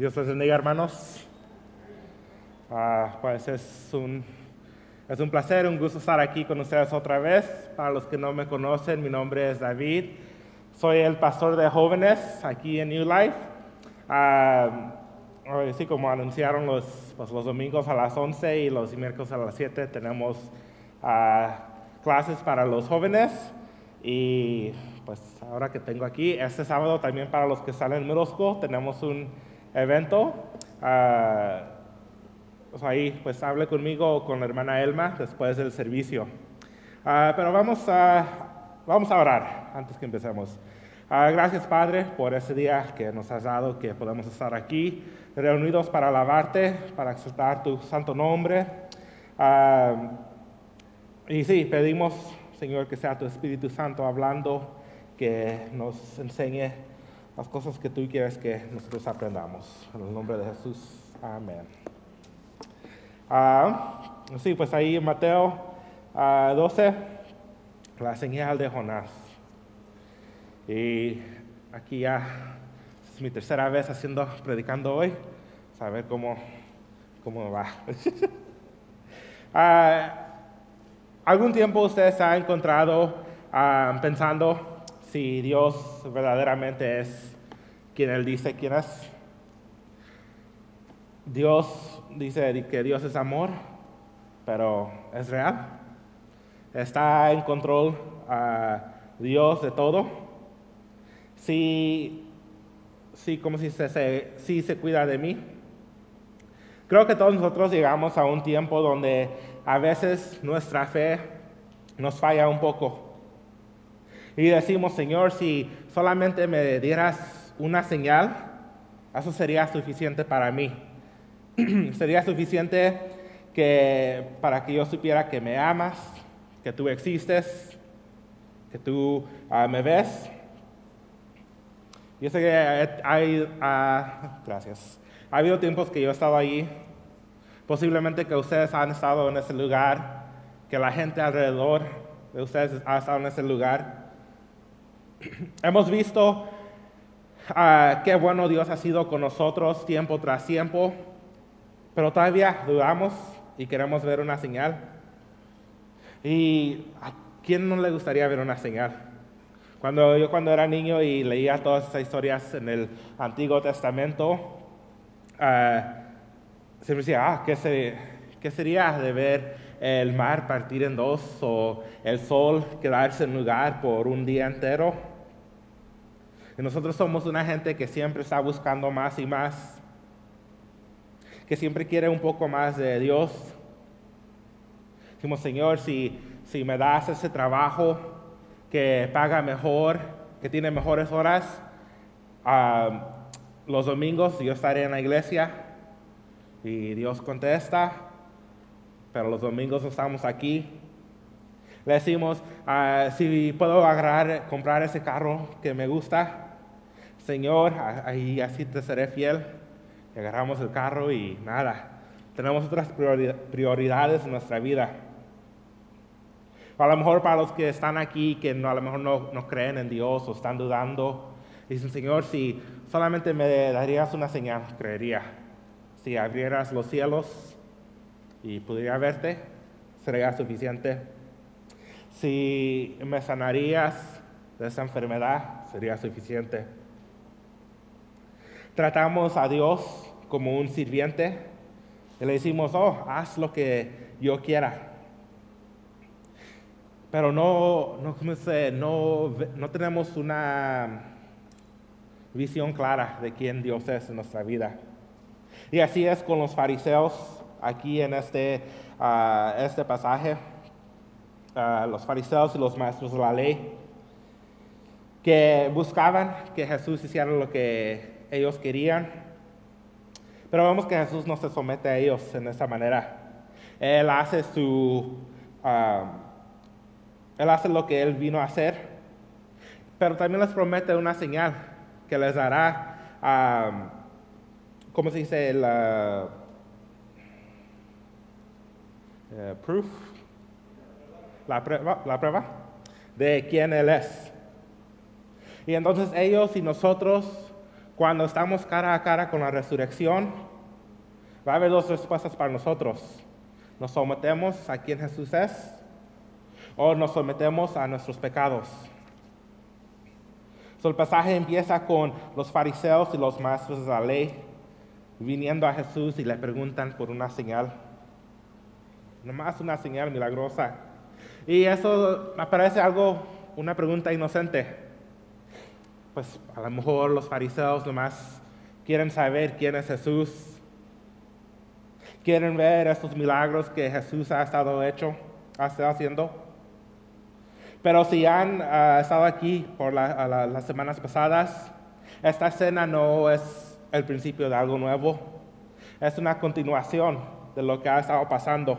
Dios les bendiga, hermanos. Ah, pues es un, es un placer, un gusto estar aquí con ustedes otra vez. Para los que no me conocen, mi nombre es David. Soy el pastor de jóvenes aquí en New Life. Ah, sí, como anunciaron los, pues, los domingos a las 11 y los miércoles a las 7 tenemos ah, clases para los jóvenes. Y pues ahora que tengo aquí, este sábado también para los que salen en middle school, tenemos un evento. Ah, pues ahí pues hable conmigo o con la hermana Elma después del servicio. Ah, pero vamos a, vamos a orar antes que empecemos. Ah, gracias Padre por ese día que nos has dado, que podemos estar aquí reunidos para alabarte, para exaltar tu santo nombre. y sí, pedimos Señor que sea tu Espíritu Santo hablando que nos enseñe las cosas que tú quieres que nosotros aprendamos. En el nombre de Jesús, amén. Ah, sí, pues ahí en Mateo 12, ah, la señal de Jonás. Y aquí ya es mi tercera vez haciendo, predicando hoy, a ver cómo, cómo va. Ah, ¿Algún tiempo usted se ha encontrado pensando si Dios verdaderamente es quien Él dice quién es. Dios dice que Dios es amor, pero ¿es real? ¿Está en control Dios de todo? Sí, sí, como si se, sí se cuida de mí. Creo que todos nosotros llegamos a un tiempo donde a veces nuestra fe nos falla un poco y decimos, Señor, si solamente me dieras una señal, eso sería suficiente para mí. sería suficiente que, para que yo supiera que me amas, que tú existes, que tú ah, me ves. Yo sé que hay, ah, gracias. Ha habido tiempos que yo he estado ahí, posiblemente que ustedes han estado en ese lugar, que la gente alrededor de ustedes ha estado en ese lugar. Hemos visto ah, qué bueno Dios ha sido con nosotros tiempo tras tiempo, pero todavía dudamos y queremos ver una señal. ¿Y a quién no le gustaría ver una señal? Cuando yo cuando era niño y leía todas esas historias en el Antiguo Testamento, uh, se me decía, ah, ¿qué, ¿qué sería de ver el mar partir en dos o el sol quedarse en lugar por un día entero? Y nosotros somos una gente que siempre está buscando más y más, que siempre quiere un poco más de Dios. Decimos, Señor, si, si me das ese trabajo que paga mejor, que tiene mejores horas, los domingos yo estaré en la iglesia y Dios contesta, pero los domingos estamos aquí. Le decimos, ah, si puedo agarrar, comprar ese carro que me gusta, Señor, ahí así te seré fiel. Y agarramos el carro y nada, tenemos otras prioridades en nuestra vida. A lo mejor para los que están aquí, que no, a lo mejor no, no creen en Dios o están dudando, dicen, Señor, si solamente me darías una señal, creería. Si abrieras los cielos y pudiera verte, sería suficiente. Si me sanarías de esa enfermedad, sería suficiente. Tratamos a Dios como un sirviente y le decimos, oh, haz lo que yo quiera. Pero no, no, no, tenemos una visión clara de quién Dios es en nuestra vida. Y así es con los fariseos aquí en este, ah, este pasaje. Ah, los fariseos y los maestros de la ley que buscaban que Jesús hiciera lo que ellos querían. Pero vemos que Jesús no se somete a ellos en esa manera. Él hace su, ah, él hace lo que él vino a hacer, pero también les promete una señal que les dará, uh, ¿cómo se dice? La eh, proof, la prueba, la prueba de quién él es. Y entonces ellos y nosotros cuando estamos cara a cara con la resurrección, va a haber dos respuestas para nosotros. ¿Nos sometemos a quien Jesús es o nos sometemos a nuestros pecados? el pasaje empieza con los fariseos y los maestros de la ley viniendo a Jesús y le preguntan por una señal. Nomás una señal milagrosa. Y eso me parece algo, una pregunta inocente. Pues a lo mejor los fariseos nomás quieren saber quién es Jesús. Quieren ver estos milagros que Jesús ha estado hecho, ha estado haciendo. Pero si han ah, estado aquí por las semanas pasadas, esta escena no es el principio de algo nuevo, es una continuación de lo que ha estado pasando.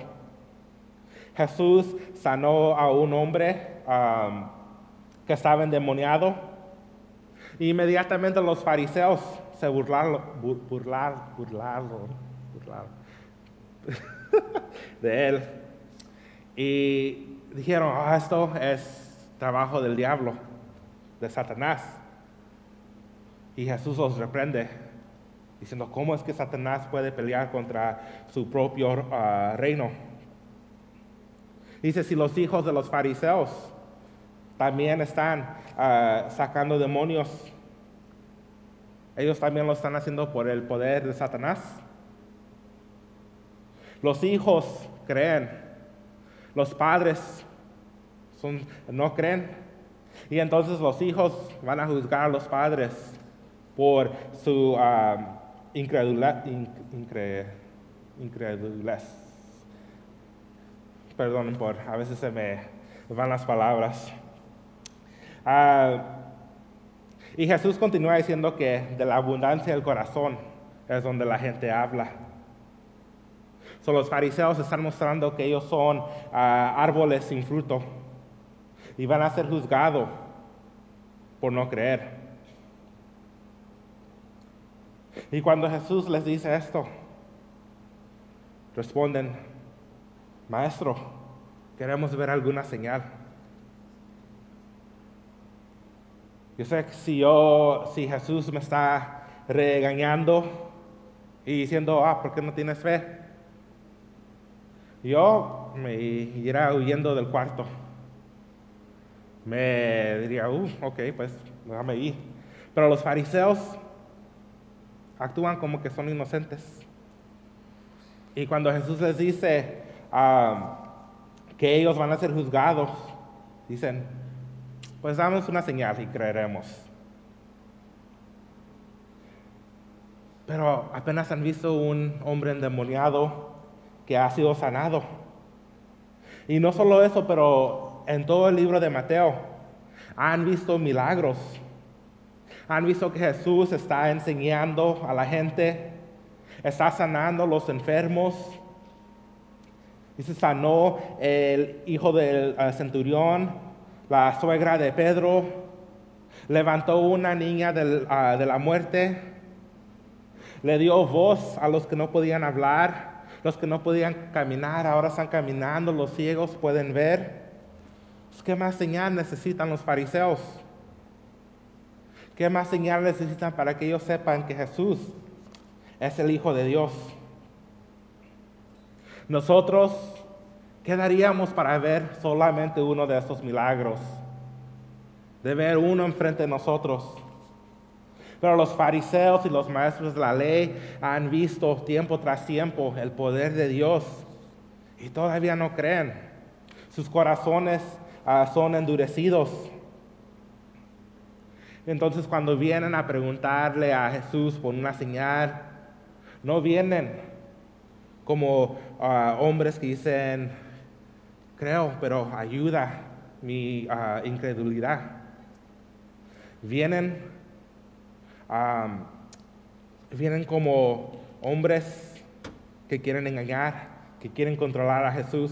Jesús sanó a un hombre que estaba endemoniado. Inmediatamente los fariseos se burlaron, burlaron, burlaron, de él. Y dijeron, ah, esto es trabajo del diablo, de Satanás. Y Jesús los reprende, diciendo, ¿cómo es que Satanás puede pelear contra su propio ah, reino? Dice, si los hijos de los fariseos también están ah, sacando demonios, ellos también lo están haciendo por el poder de Satanás. Los hijos creen los padres no creen. Y entonces los hijos van a juzgar a los padres por su uh, incredulidad. Perdón por, a veces se me van las palabras. Ah, y Jesús continúa diciendo que de la abundancia del corazón es donde la gente habla. So, los fariseos están mostrando que ellos son ah, árboles sin fruto y van a ser juzgados por no creer. Y cuando Jesús les dice esto, responden, Maestro, queremos ver alguna señal. Yo sé que si yo, si Jesús me está regañando y diciendo, ah, ¿por qué no tienes fe? Yo me iré huyendo del cuarto. Me diría, uh, ok, pues déjame ir. Pero los fariseos actúan como que son inocentes. Y cuando Jesús les dice ah, que ellos van a ser juzgados, dicen, pues damos una señal y creeremos. Pero apenas han visto un hombre endemoniado que ha sido sanado. Y no solo eso, pero en todo el libro de Mateo han visto milagros. Han visto que Jesús está enseñando a la gente, está sanando a los enfermos. Y se sanó el hijo del centurión, la suegra de Pedro, levantó una niña ah, de la muerte, le dio voz a los que no podían hablar los que no podían caminar ahora están caminando, los ciegos pueden ver. Pues, ¿Qué más señal necesitan los fariseos? ¿Qué más señal necesitan para que ellos sepan que Jesús es el Hijo de Dios? Nosotros, ¿qué daríamos para ver solamente uno de estos milagros? De ver uno enfrente de nosotros. Pero los fariseos y los maestros de la ley han visto tiempo tras tiempo el poder de Dios y todavía no creen. Sus corazones ah, son endurecidos. Entonces cuando vienen a preguntarle a Jesús por una señal, no vienen como ah, hombres que dicen, creo, pero ayuda mi ah, incredulidad. Vienen vienen como hombres que quieren engañar, que quieren controlar a Jesús.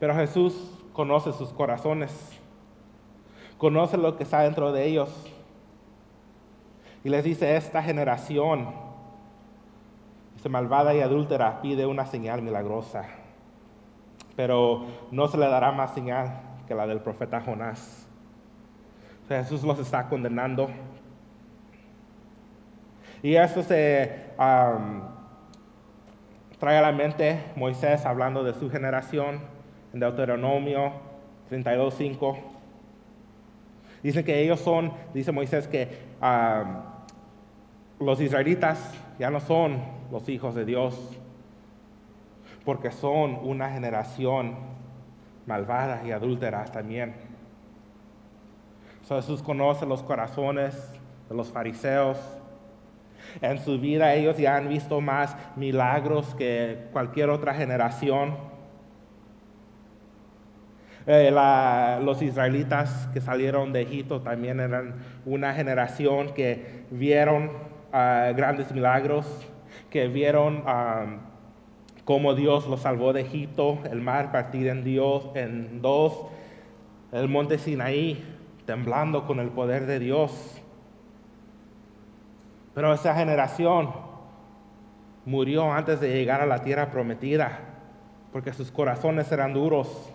Pero Jesús conoce sus corazones, conoce lo que está dentro de ellos. Y les dice, esta generación, esta malvada y adúltera, pide una señal milagrosa, pero no se le dará más señal que la del profeta Jonás. Jesús los está condenando. Y esto se trae a la mente Moisés hablando de su generación en Deuteronomio 32.5. Dice que ellos son, dice Moisés, que los israelitas ya no son los hijos de Dios, porque son una generación malvada y adúltera también. Jesús conoce los corazones de los fariseos. En su vida ellos ya han visto más milagros que cualquier otra generación. Eh, los israelitas que salieron de Egipto también eran una generación que vieron ah, grandes milagros, que vieron cómo Dios los salvó de Egipto, el mar partir en, Dios, en dos, el monte Sinaí temblando con el poder de Dios. Pero esa generación murió antes de llegar a la tierra prometida, porque sus corazones eran duros.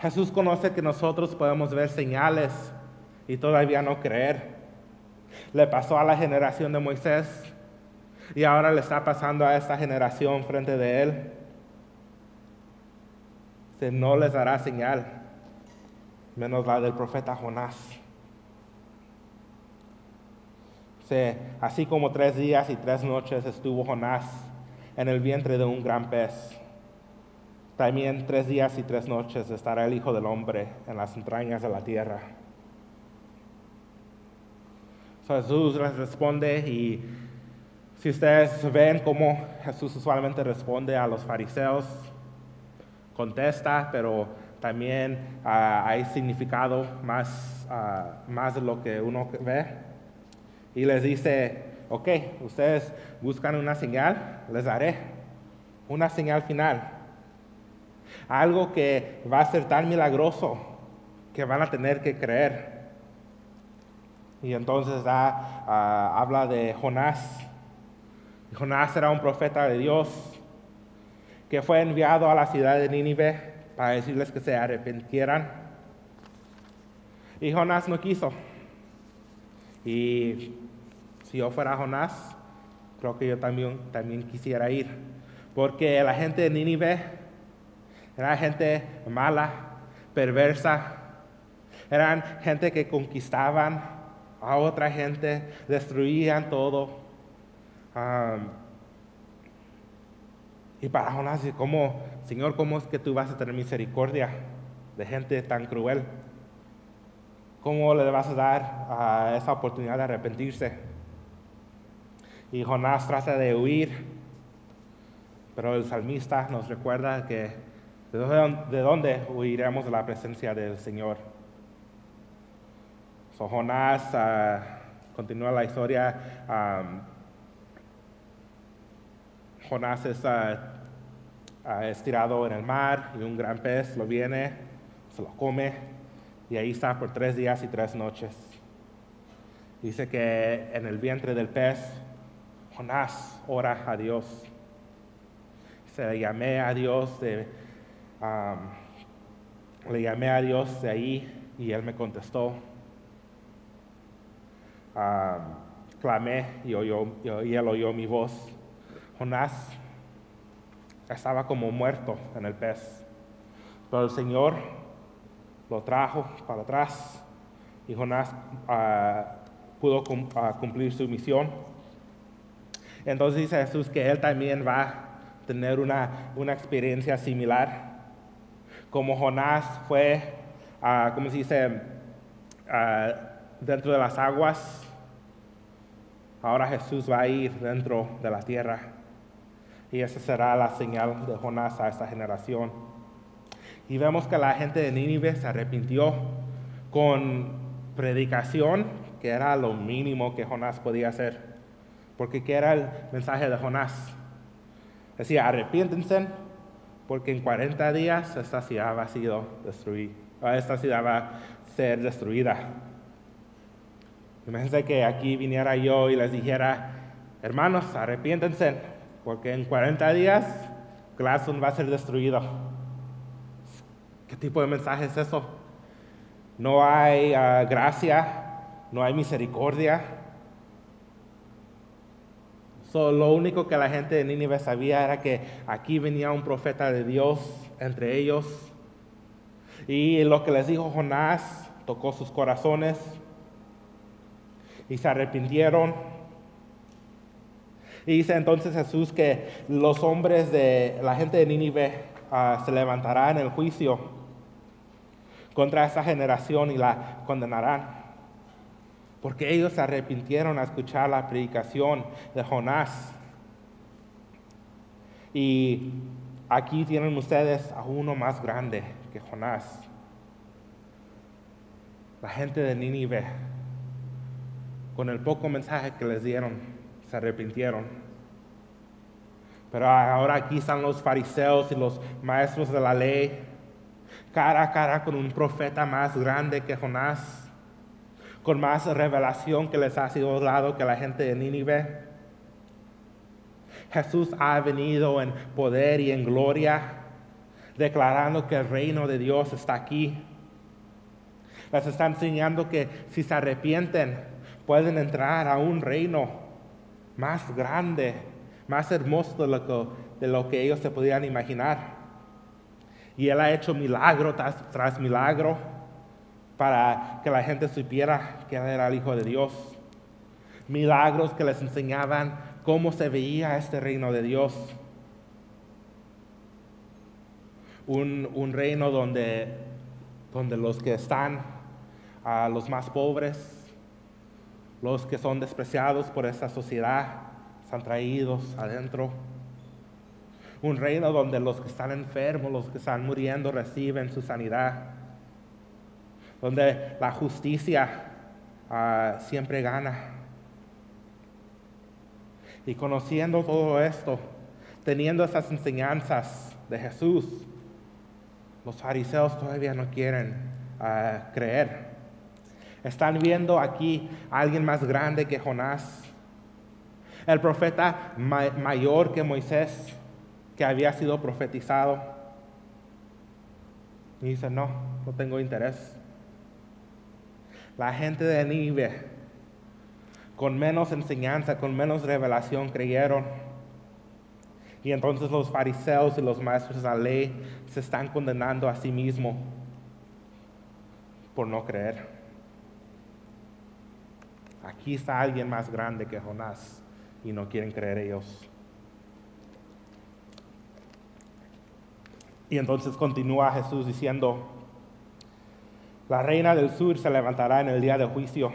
Jesús conoce que nosotros podemos ver señales y todavía no creer. Le pasó a la generación de Moisés y ahora le está pasando a esta generación frente de él. Se no les dará señal menos la del profeta Jonás. así como tres días y tres noches estuvo Jonás en el vientre de un gran pez, también tres días y tres noches estará el Hijo del Hombre en las entrañas de la tierra. Jesús les responde y si ustedes ven cómo Jesús usualmente responde a los fariseos, contesta, pero también ah, hay significado más, ah, más de lo que uno ve. Y les dice, ok, ustedes buscan una señal, les daré una señal final. Algo que va a ser tan milagroso que van a tener que creer. Y entonces ah, habla de Jonás. Jonás era un profeta de Dios que fue enviado a la ciudad de Nínive para decirles que se arrepintieran. Y Jonás no quiso. Y si yo fuera Jonás, creo que yo también, también quisiera ir. Porque la gente de Nínive era gente mala, perversa. Eran gente que conquistaban a otra gente, destruían todo. Y para Jonás, ¿cómo, Señor, cómo es que tú vas a tener misericordia de gente tan cruel? ¿Cómo le vas a dar a esa oportunidad de arrepentirse? Y Jonás trata de huir, pero el salmista nos recuerda que de dónde, huiremos de la presencia del Señor. So, Jonás uh, continúa la historia. Jonás es estirado en el mar y un gran pez lo viene, se lo come y ahí está por tres días y tres noches. Dice que en el vientre del pez Jonás ora a Dios. Se llamé a Dios de, le llamé a Dios de ahí y él me contestó. Clamé y, oyó, y él oyó mi voz. Jonás estaba como muerto en el pez. Pero el Señor lo trajo para atrás y Jonás ah, pudo ah, cumplir su misión. Entonces dice Jesús que él también va a tener una, experiencia similar. Como Jonás fue, uh, ¿cómo se dice?, dentro de las aguas, ahora Jesús va a ir dentro de la tierra. Y esa será la señal de Jonás a esta generación. Y vemos que la gente de Nínive se arrepintió con predicación, que era lo mínimo que Jonás podía hacer. Porque ¿qué era el mensaje de Jonás? Decía, arrepiéntense, porque en 40 días esta ciudad va a, sido destruida, esta ciudad va a ser destruida. Imagínense que aquí viniera yo y les dijera, hermanos, arrepiéntense, porque en 40 días Gladstone va a ser destruido. ¿Qué tipo de mensaje es eso? no hay ah, gracia, no hay misericordia. lo único que la gente de Nínive sabía era que aquí venía un profeta de Dios entre ellos. Y lo que les dijo Jonás tocó sus corazones y se arrepintieron. Y dice entonces Jesús que los hombres de la gente de Nínive ah, se levantarán en el juicio contra esa generación y la condenarán. Porque ellos se arrepintieron a escuchar la predicación de Jonás. Y aquí tienen ustedes a uno más grande que Jonás. La gente de Nínive, con el poco mensaje que les dieron, se arrepintieron. Pero ahora aquí están los fariseos y los maestros de la ley, cara a cara con un profeta más grande que Jonás, con más revelación que les ha sido dado que la gente de Nínive. Jesús ha venido en poder y en gloria, declarando que el reino de Dios está aquí. Les está enseñando que si se arrepienten, pueden entrar a un reino más grande, más hermoso de lo que, ellos se podían imaginar. Y Él ha hecho milagro tras, tras milagro para que la gente supiera que Él era el Hijo de Dios. Milagros que les enseñaban cómo se veía este reino de Dios. Un, reino donde, donde los que están, a los más pobres, los que son despreciados por esta sociedad, están traídos adentro. Un reino donde los que están enfermos, los que están muriendo, reciben su sanidad. Donde la justicia ah, siempre gana y conociendo todo esto, teniendo esas enseñanzas de Jesús, los fariseos todavía no quieren ah, creer. Están viendo aquí a alguien más grande que Jonás, el profeta mayor que Moisés, que había sido profetizado. Y dice, no, no tengo interés. La gente de Nínive con menos enseñanza, con menos revelación creyeron. Y entonces los fariseos y los maestros de la ley se están condenando a sí mismos por no creer. Aquí está alguien más grande que Jonás y no quieren creer ellos. Y entonces continúa Jesús diciendo, la reina del sur se levantará en el día del juicio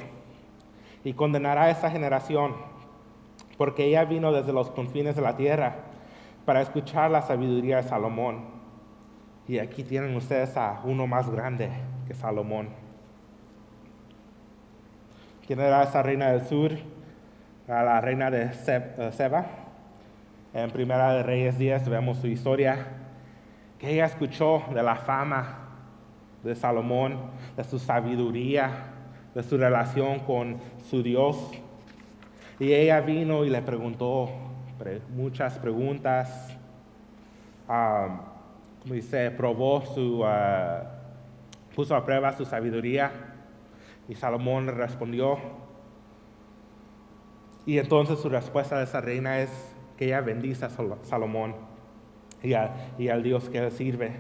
y condenará a esa generación, porque ella vino desde los confines de la tierra para escuchar la sabiduría de Salomón. Y aquí tienen ustedes a uno más grande que Salomón. ¿Quién era esa reina del sur? la reina de eh, Seba. En Primera de Reyes 10 vemos su historia, que ella escuchó de la fama de Salomón, de su sabiduría, de su relación con su Dios. Y ella vino y le preguntó muchas preguntas. dice, probó su, ah, puso a prueba su sabiduría. Y Salomón respondió. Y entonces su respuesta de esa reina es que ella bendice a Salomón y, y al Dios que le sirve.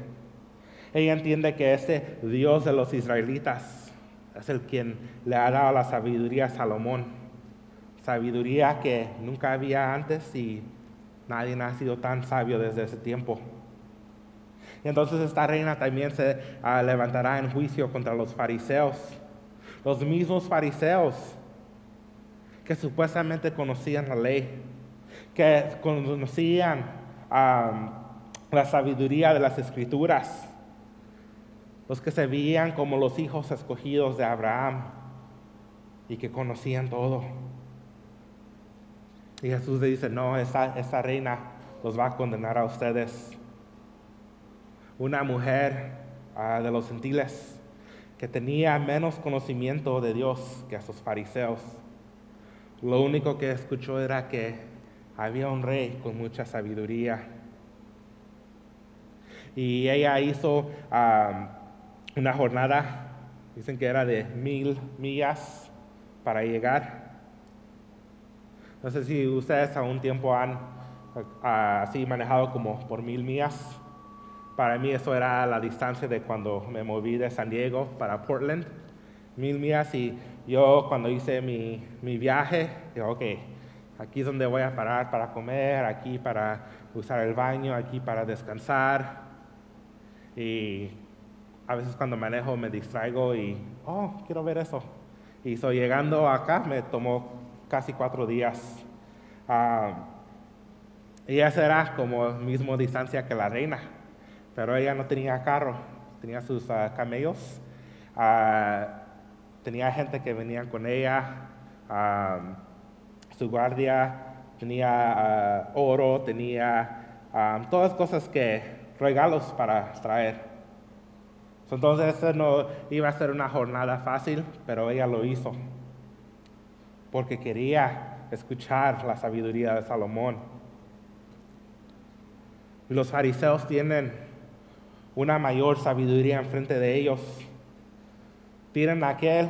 Ella entiende que ese Dios de los israelitas es el quien le ha dado la sabiduría a Salomón. Sabiduría que nunca había antes y nadie ha sido tan sabio desde ese tiempo. Y entonces esta reina también se ah, levantará en juicio contra los fariseos. Los mismos fariseos que supuestamente conocían la ley, que conocían la sabiduría de las escrituras los que se veían como los hijos escogidos de Abraham y que conocían todo. Y Jesús le dice, no, esa, reina los va a condenar a ustedes. Una mujer ah, de los gentiles que tenía menos conocimiento de Dios que a sus fariseos. Lo único que escuchó era que había un rey con mucha sabiduría. Y ella hizo... Una jornada Dicen que era de mil millas para llegar. No sé si ustedes a un tiempo han así manejado como por mil millas. Para mí eso era la distancia de cuando me moví de San Diego para Portland. Mil millas y yo cuando hice mi, mi viaje, dije, ok, aquí es donde voy a parar para comer, aquí para usar el baño, aquí para descansar. Y a veces cuando manejo me distraigo y, oh, quiero ver eso. Y so, llegando acá me tomó casi cuatro días. Uh, ella era como mismo distancia que la reina, pero ella no tenía carro, tenía sus uh, camellos, uh, tenía gente que venía con ella, su guardia, tenía oro, tenía todas cosas que, regalos para traer. Entonces eso no iba a ser una jornada fácil, pero ella lo hizo porque quería escuchar la sabiduría de Salomón. Los fariseos tienen una mayor sabiduría enfrente de ellos. Tienen aquel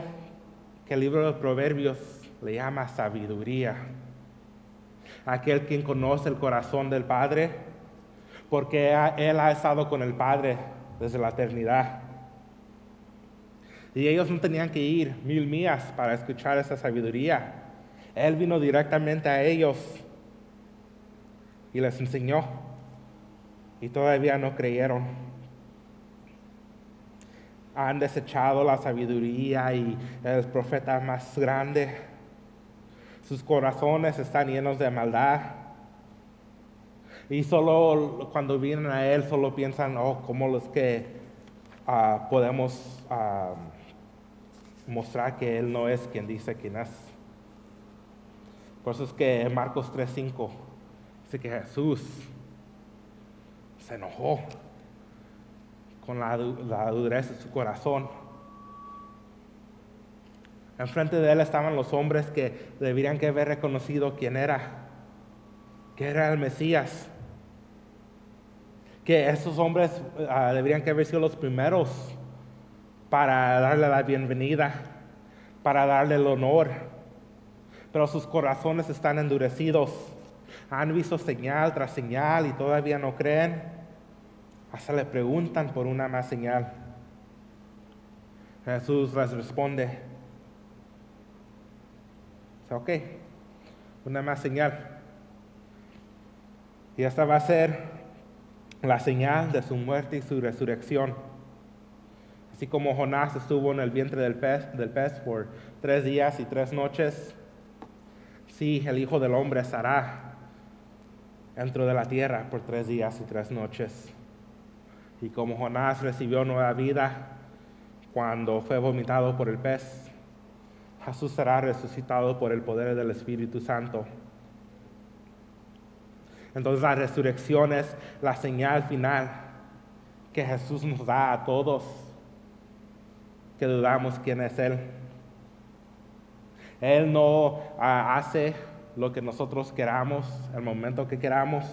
que el libro de Proverbios le llama sabiduría. Aquel quien conoce el corazón del Padre, porque él ha estado con el Padre desde la eternidad. Y ellos no tenían que ir mil millas para escuchar esa sabiduría. Él vino directamente a ellos y les enseñó. Y todavía no creyeron. Han desechado la sabiduría y el profeta más grande. Sus corazones están llenos de maldad. Y solo cuando vienen a Él, solo piensan, oh, ¿cómo los que ah, podemos ah, mostrar que Él no es quien dice quién es. Por eso es que Marcos 3:5 dice que Jesús se enojó con la, dureza de su corazón. Enfrente de él estaban los hombres que deberían haber reconocido quién era, que era el Mesías. Que esos hombres ah, deberían haber sido los primeros para darle la bienvenida, para darle el honor. Pero sus corazones están endurecidos. Han visto señal tras señal y todavía no creen. Hasta le preguntan por una más señal. Jesús les responde, ok, una más señal. Y esta va a ser la señal de su muerte y su resurrección. Así como Jonás estuvo en el vientre del pez, del pez por tres días y tres noches, sí, el Hijo del Hombre estará dentro de la tierra por tres días y tres noches. Y como Jonás recibió nueva vida cuando fue vomitado por el pez, Jesús será resucitado por el poder del Espíritu Santo. Entonces la resurrección es la señal final que Jesús nos da a todos que dudamos quién es Él. Él no ah, hace lo que nosotros queramos, el momento que queramos,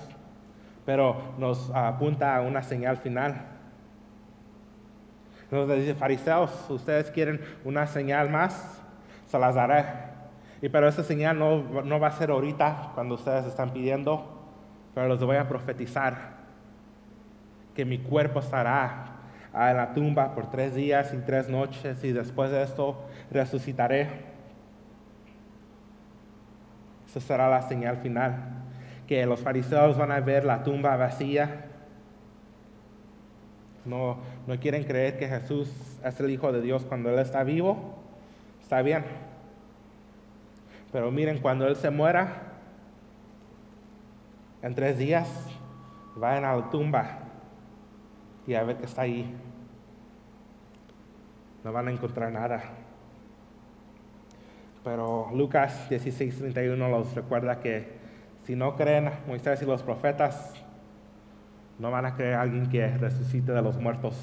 pero nos apunta a una señal final. Nos dice, fariseos, ustedes quieren una señal más, se las daré. Y pero esa señal no, no va a ser ahorita cuando ustedes están pidiendo, pero les voy a profetizar que mi cuerpo estará a la tumba por tres días y tres noches y después de esto resucitaré. Esa será la señal final, que los fariseos van a ver la tumba vacía. No, no quieren creer que Jesús es el Hijo de Dios cuando Él está vivo. Está bien. Pero miren, cuando Él se muera, en tres días, vayan a la tumba y a ver qué está ahí. No van a encontrar nada. Pero Lucas 16:31 los recuerda que si no creen Moisés y los profetas, no van a creer a alguien que resucite de los muertos.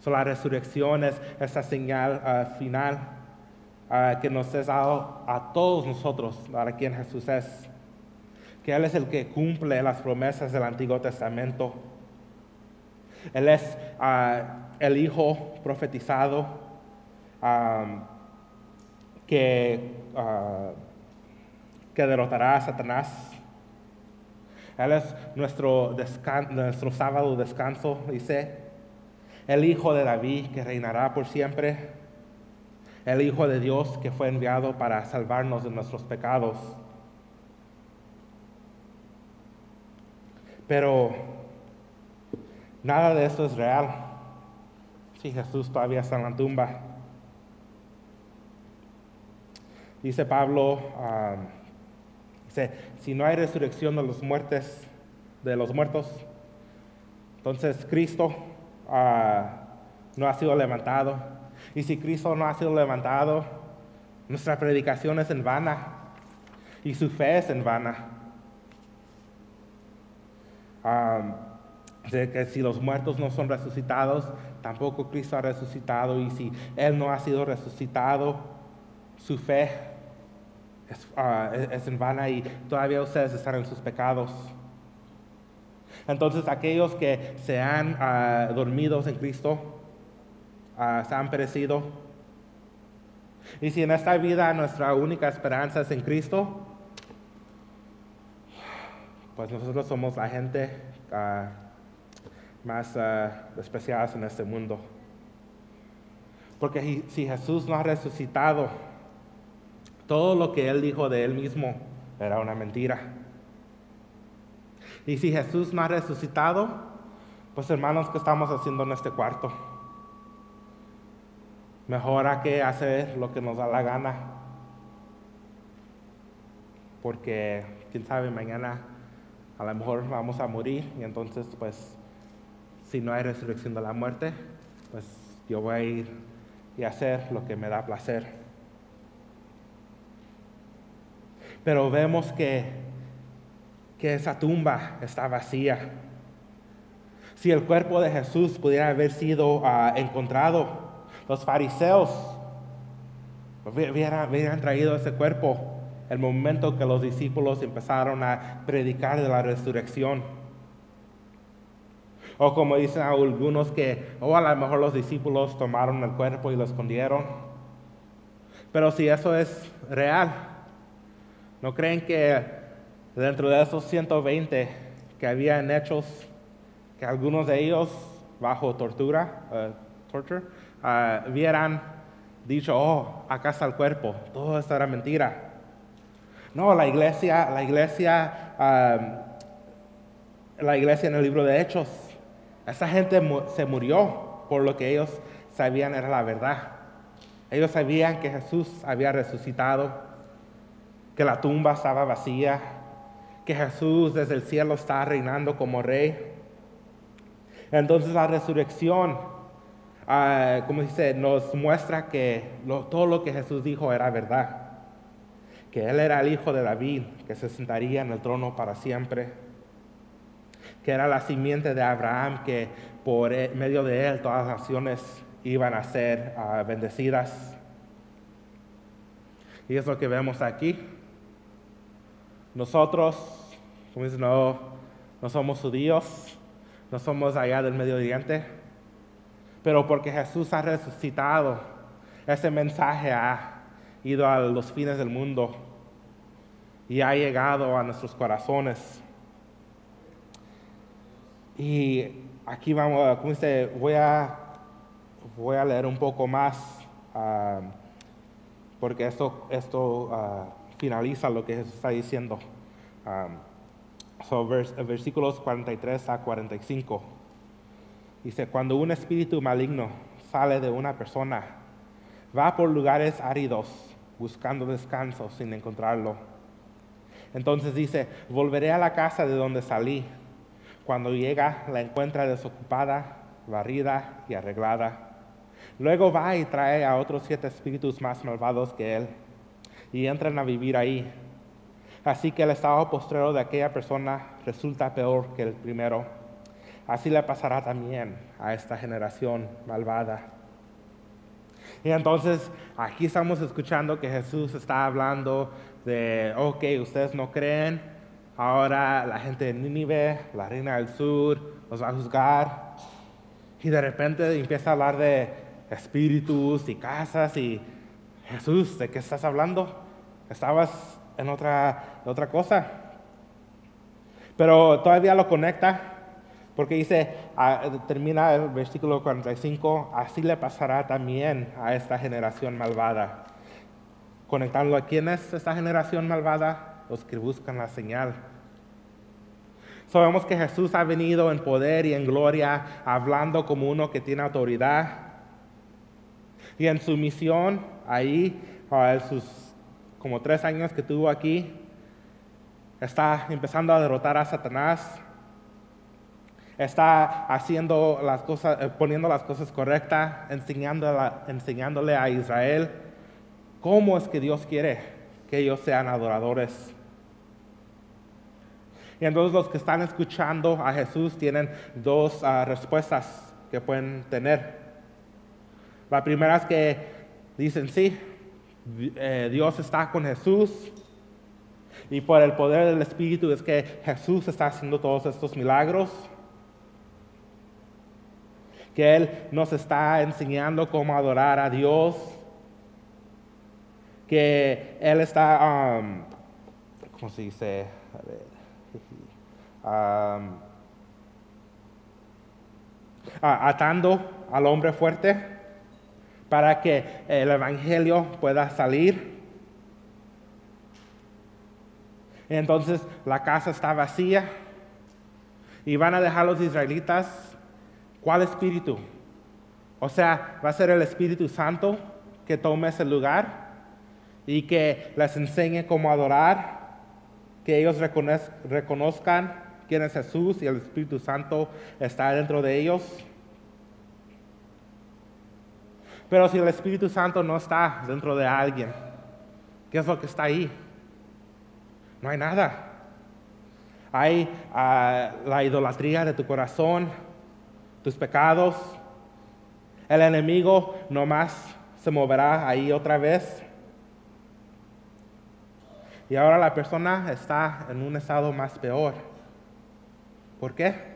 So, la resurrección es esa señal ah, final ah, que nos es dado a todos nosotros, para quien Jesús es. Que Él es el que cumple las promesas del Antiguo Testamento él es ah, el Hijo profetizado que, ah, que derrotará a Satanás. Él es nuestro, nuestro sábado descanso, dice. El Hijo de David que reinará por siempre. El Hijo de Dios que fue enviado para salvarnos de nuestros pecados. Pero nada de esto es real si Jesús todavía está en la tumba. Dice Pablo, dice, si no hay resurrección de los de los muertos, entonces Cristo ah, no ha sido levantado. Y si Cristo no ha sido levantado, nuestra predicación es en vana y su fe es en vana. de que si los muertos no son resucitados, tampoco Cristo ha resucitado. Y si Él no ha sido resucitado, su fe ah, es, en vana y todavía ustedes están en sus pecados. Entonces aquellos que se han ah, dormido en Cristo, uh, se han perecido. Y si en esta vida nuestra única esperanza es en Cristo, pues nosotros somos la gente más despreciada en este mundo. Porque si Jesús no ha resucitado, todo lo que él dijo de él mismo era una mentira. Y si Jesús no ha resucitado, pues hermanos, ¿qué estamos haciendo en este cuarto? Mejor a que hacer lo que nos da la gana. Porque, quién sabe, mañana a lo mejor vamos a morir y entonces, pues, si no hay resurrección de la muerte, pues yo voy a ir y hacer lo que me da placer. Pero vemos que, que esa tumba está vacía. Si el cuerpo de Jesús pudiera haber sido ah, encontrado, los fariseos hubieran, traído ese cuerpo el momento que los discípulos empezaron a predicar de la resurrección. O como dicen algunos que, o oh, a lo mejor los discípulos tomaron el cuerpo y lo escondieron. Pero si eso es real, ¿No creen que dentro de esos 120 que habían hechos, que algunos de ellos bajo tortura, uh, torture, uh, hubieran dicho, oh, acá está el cuerpo, todo esto era mentira? No, la iglesia, la iglesia, la iglesia en el libro de Hechos, esa gente se murió por lo que ellos sabían era la verdad. Ellos sabían que Jesús había resucitado que la tumba estaba vacía, que Jesús desde el cielo está reinando como rey. Entonces la resurrección, ah, como dice, nos muestra que todo lo que Jesús dijo era verdad, que Él era el hijo de David, que se sentaría en el trono para siempre, que era la simiente de Abraham, que por e, medio de Él todas las naciones iban a ser ah, bendecidas. Y es lo que vemos aquí. Nosotros, como dicen, no, no somos judíos, no somos allá del Medio Oriente, pero porque Jesús ha resucitado, ese mensaje ha ido a los fines del mundo y ha llegado a nuestros corazones. Y aquí vamos, como dice, voy a, voy a leer un poco más, ah, porque esto, esto ah, finaliza lo que Jesús está diciendo. Um, versículos 43 a 45. Dice, cuando un espíritu maligno sale de una persona, va por lugares áridos buscando descanso sin encontrarlo. Entonces dice, volveré a la casa de donde salí. Cuando llega, la encuentra desocupada, barrida y arreglada. Luego va y trae a otros siete espíritus más malvados que él y entran a vivir ahí. Así que el estado postrero de aquella persona resulta peor que el primero. Así le pasará también a esta generación malvada. Y entonces aquí estamos escuchando que Jesús está hablando de, ok, ustedes no creen, ahora la gente de Nínive, la reina del sur, los va a juzgar. Y de repente empieza a hablar de espíritus y casas y Jesús, ¿de qué estás hablando? Estabas en otra, otra cosa. Pero todavía lo conecta porque dice, ah, termina el versículo 45, así le pasará también a esta generación malvada. Conectando a quién es esta generación malvada, los que buscan la señal. Sabemos que Jesús ha venido en poder y en gloria, hablando como uno que tiene autoridad. Y en su misión, ahí, en sus como tres años que tuvo aquí, está empezando a derrotar a Satanás. Está haciendo las cosas, eh, poniendo las cosas correctas, enseñándole a Israel cómo es que Dios quiere que ellos sean adoradores. Y entonces los que están escuchando a Jesús tienen dos ah, respuestas que pueden tener. La primera es que dicen, sí, eh, Dios está con Jesús y por el poder del Espíritu es que Jesús está haciendo todos estos milagros. Que Él nos está enseñando cómo adorar a Dios. Que Él está, um, ¿cómo se dice? A ver atando al hombre fuerte para que el Evangelio pueda salir. Entonces la casa está vacía y van a dejar los israelitas. ¿Cuál espíritu? O sea, va a ser el Espíritu Santo que tome ese lugar y que les enseñe cómo adorar, que ellos reconozcan quién es Jesús y el Espíritu Santo está dentro de ellos. Pero si el Espíritu Santo no está dentro de alguien, ¿qué es lo que está ahí? No hay nada. Hay ah, la idolatría de tu corazón, tus pecados. El enemigo nomás se moverá ahí otra vez. Y ahora la persona está en un estado más peor. ¿Por qué?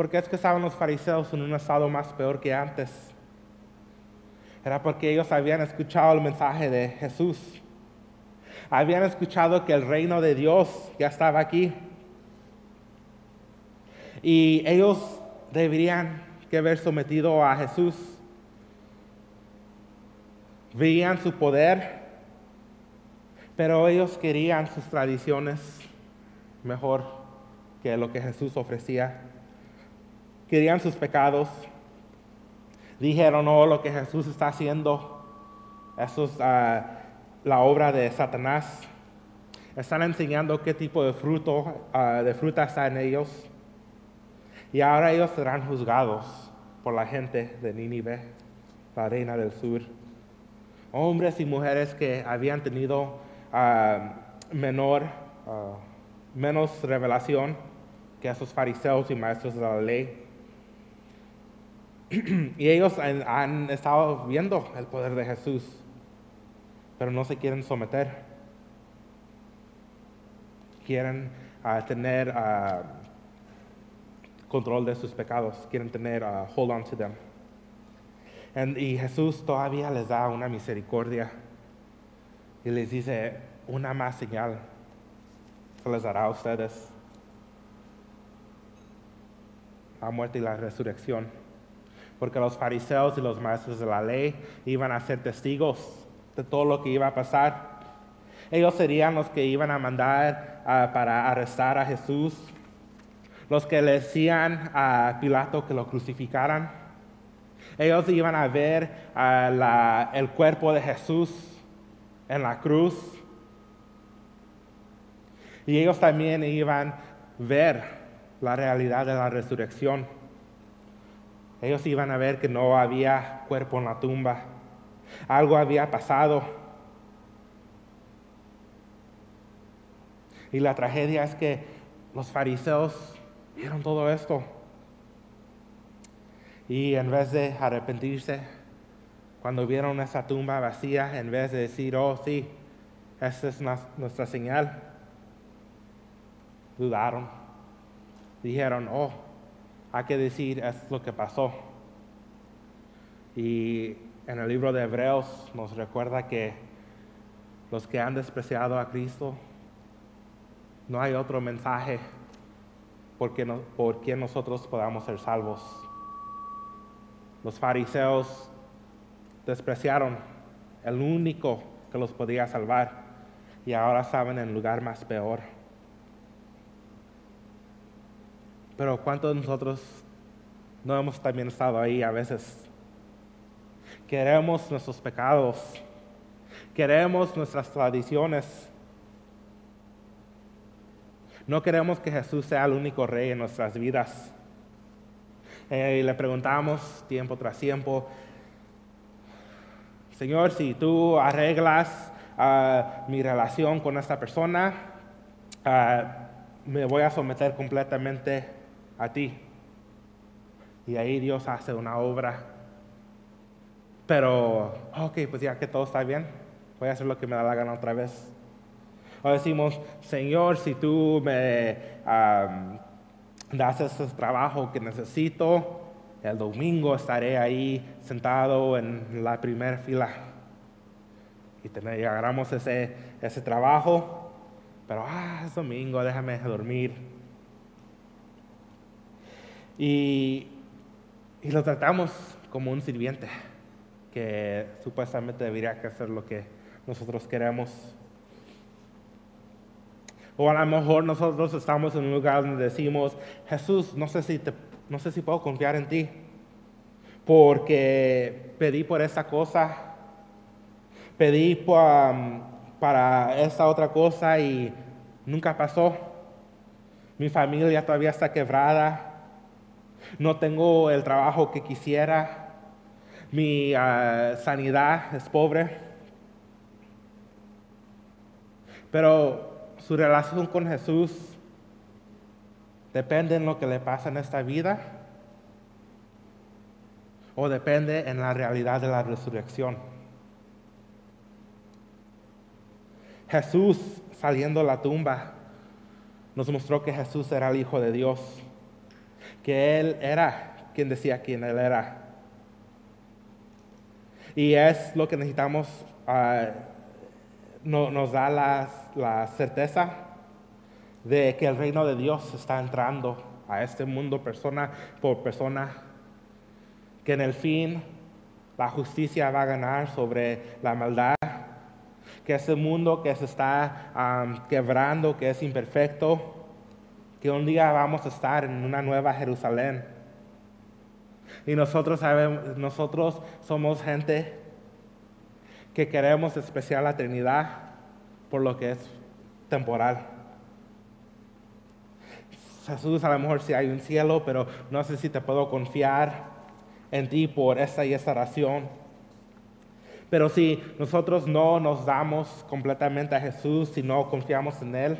Porque es que estaban los fariseos en un estado más peor que antes. Era porque ellos habían escuchado el mensaje de Jesús. Habían escuchado que el reino de Dios ya estaba aquí. Y ellos deberían que haber sometido a Jesús. Veían su poder, pero ellos querían sus tradiciones mejor que lo que Jesús ofrecía. Querían sus pecados. Dijeron, no, lo que Jesús está haciendo, eso es ah, la obra de Satanás. Están enseñando qué tipo de fruto, ah, de fruta está en ellos. Y ahora ellos serán juzgados por la gente de Nínive, la reina del sur. Hombres y mujeres que habían tenido ah, menor, menos revelación que esos fariseos y maestros de la ley. y ellos han, estado viendo el poder de Jesús, pero no se quieren someter. Quieren ah, tener ah, control de sus pecados, quieren tener uh, hold on to them. y Jesús todavía les da una misericordia y les dice una más señal se les dará a ustedes la muerte y la resurrección. Porque los fariseos y los maestros de la ley iban a ser testigos de todo lo que iba a pasar. Ellos serían los que iban a mandar ah, para arrestar a Jesús, los que le decían a Pilato que lo crucificaran. Ellos iban a ver ah, el cuerpo de Jesús en la cruz. Y ellos también iban a ver la realidad de la resurrección. Ellos iban a ver que no había cuerpo en la tumba. Algo había pasado. Y la tragedia es que los fariseos vieron todo esto. Y en vez de arrepentirse, cuando vieron esa tumba vacía, en vez de decir, oh sí, esa es nuestra señal, dudaron dijeron, oh, hay que decir es lo que pasó. Y en el libro de Hebreos nos recuerda que los que han despreciado a Cristo, no hay otro mensaje por quien nosotros podamos ser salvos. Los fariseos despreciaron el único que los podía salvar y ahora saben en lugar más peor. Pero ¿cuántos de nosotros no hemos también estado ahí a veces? Queremos nuestros pecados, queremos nuestras tradiciones. No queremos que Jesús sea el único rey en nuestras vidas. Eh, y le preguntamos tiempo tras tiempo, Señor, si tú arreglas ah, mi relación con esta persona, ah, me voy a someter completamente a ti. Y ahí Dios hace una obra. Pero, ok, pues ya que todo está bien, voy a hacer lo que me da la gana otra vez. O decimos, Señor, si tú me das ese trabajo que necesito, el domingo estaré ahí sentado en la primera fila y agarramos ese, ese trabajo, pero ah, es domingo, déjame dormir. Y, y lo tratamos como un sirviente que supuestamente debería hacer lo que nosotros queremos. O a lo mejor nosotros estamos en un lugar donde decimos, Jesús, no sé si te no sé si puedo confiar en ti, porque pedí por esa cosa, pedí para esa otra cosa y nunca pasó. Mi familia todavía está quebrada, no tengo el trabajo que quisiera, mi ah, sanidad es pobre. Pero su relación con Jesús ¿Depende en lo que le pasa en esta vida? ¿O depende en la realidad de la resurrección? Jesús saliendo de la tumba nos mostró que Jesús era el Hijo de Dios, que Él era quien decía quién Él era. Y es lo que necesitamos, ah, nos da la certeza de que el reino de Dios está entrando a este mundo persona por persona, que en el fin la justicia va a ganar sobre la maldad, que ese mundo que se está quebrando, que es imperfecto, que un día vamos a estar en una nueva Jerusalén. Y nosotros sabemos, nosotros somos gente que queremos despreciar la Trinidad por lo que es temporal. Jesús, a lo mejor si hay un cielo, pero no sé si te puedo confiar en ti por esta y esta razón. Pero si nosotros no nos damos completamente a Jesús, si no confiamos en Él,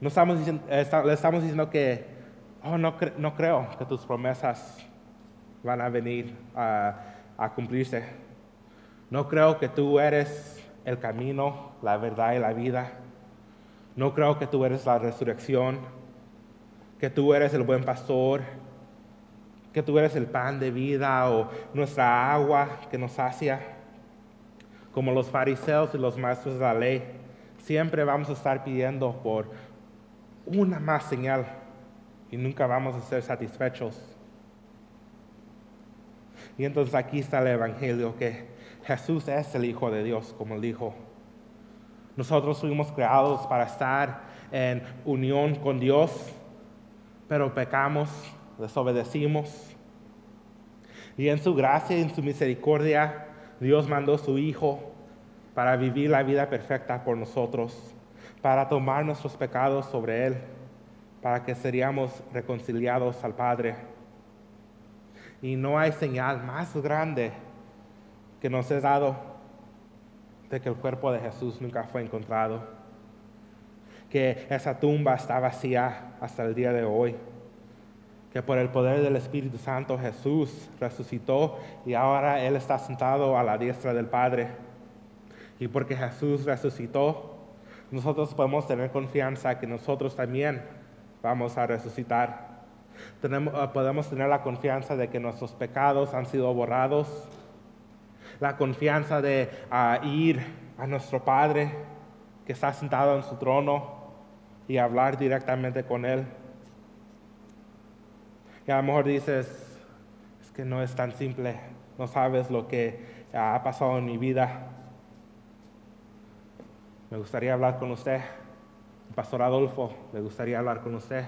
no estamos le estamos diciendo que, oh, no, no, creo que tus promesas van a venir a, a cumplirse. No creo que tú eres el camino, la verdad y la vida. No creo que tú eres la resurrección que tú eres el buen pastor, que tú eres el pan de vida o nuestra agua que nos sacia. Como los fariseos y los maestros de la ley, siempre vamos a estar pidiendo por una más señal y nunca vamos a ser satisfechos. Y entonces aquí está el Evangelio, que Jesús es el Hijo de Dios, como dijo. Nosotros fuimos creados para estar en unión con Dios pero pecamos, desobedecimos. Y en su gracia y en su misericordia, Dios mandó a su Hijo para vivir la vida perfecta por nosotros, para tomar nuestros pecados sobre Él, para que seríamos reconciliados al Padre. Y no hay señal más grande que nos es dado de que el cuerpo de Jesús nunca fue encontrado que esa tumba está vacía hasta el día de hoy. Que por el poder del Espíritu Santo Jesús resucitó y ahora Él está sentado a la diestra del Padre. Y porque Jesús resucitó, nosotros podemos tener confianza que nosotros también vamos a resucitar. Tenemos, ah, podemos tener la confianza de que nuestros pecados han sido borrados, la confianza de ah, ir a nuestro Padre que está sentado en su trono y hablar directamente con Él. Y a lo mejor dices, es que no es tan simple, no sabes lo que ha pasado en mi vida. Me gustaría hablar con usted, Pastor Adolfo, me gustaría hablar con usted.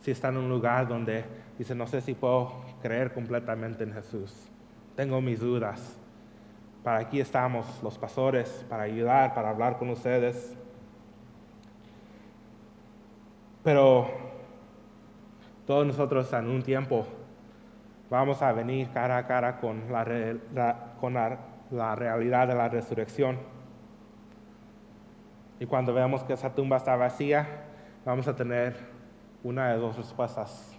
Si está en un lugar donde dice, no sé si puedo creer completamente en Jesús, tengo mis dudas. Para aquí estamos los pastores, para ayudar, para hablar con ustedes. Pero todos nosotros en un tiempo vamos a venir cara a cara con la, con la, realidad de la resurrección. Y cuando veamos que esa tumba está vacía, vamos a tener una de dos respuestas.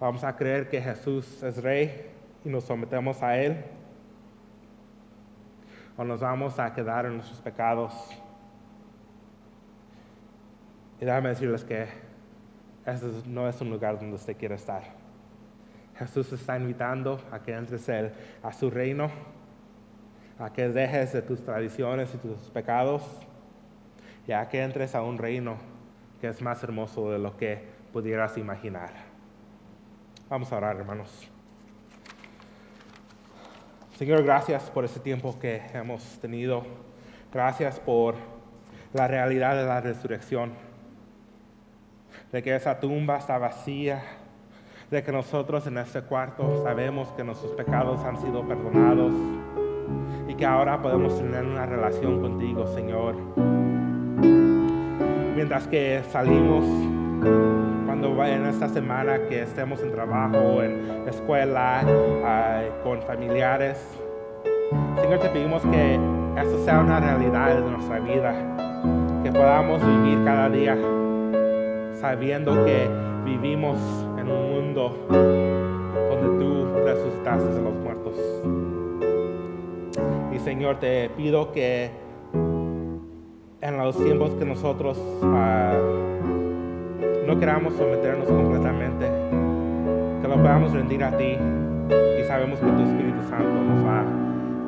Vamos a creer que Jesús es rey y nos sometemos a Él. O nos vamos a quedar en nuestros pecados y déjame decirles que este no es un lugar donde usted quiere estar. Jesús está invitando a que entres a su reino, a que dejes de tus tradiciones y tus pecados, y a que entres a un reino que es más hermoso de lo que pudieras imaginar. Vamos a orar, hermanos. Señor, gracias por ese tiempo que hemos tenido. Gracias por la realidad de la resurrección de que esa tumba está vacía, de que nosotros en este cuarto sabemos que nuestros pecados han sido perdonados y que ahora podemos tener una relación contigo, Señor. Mientras que salimos, cuando en esta semana que estemos en trabajo, en escuela, con familiares, Señor, te pedimos que esto sea una realidad de nuestra vida, que podamos vivir cada día sabiendo que vivimos en un mundo donde tú resucitaste de los muertos. Y Señor, te pido que en los tiempos que nosotros ah, no queramos someternos completamente, que lo podamos rendir a ti y sabemos que tu Espíritu Santo nos va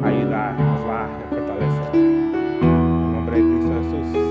a ayudar, nos va a fortalecer. En nombre de Cristo Jesús.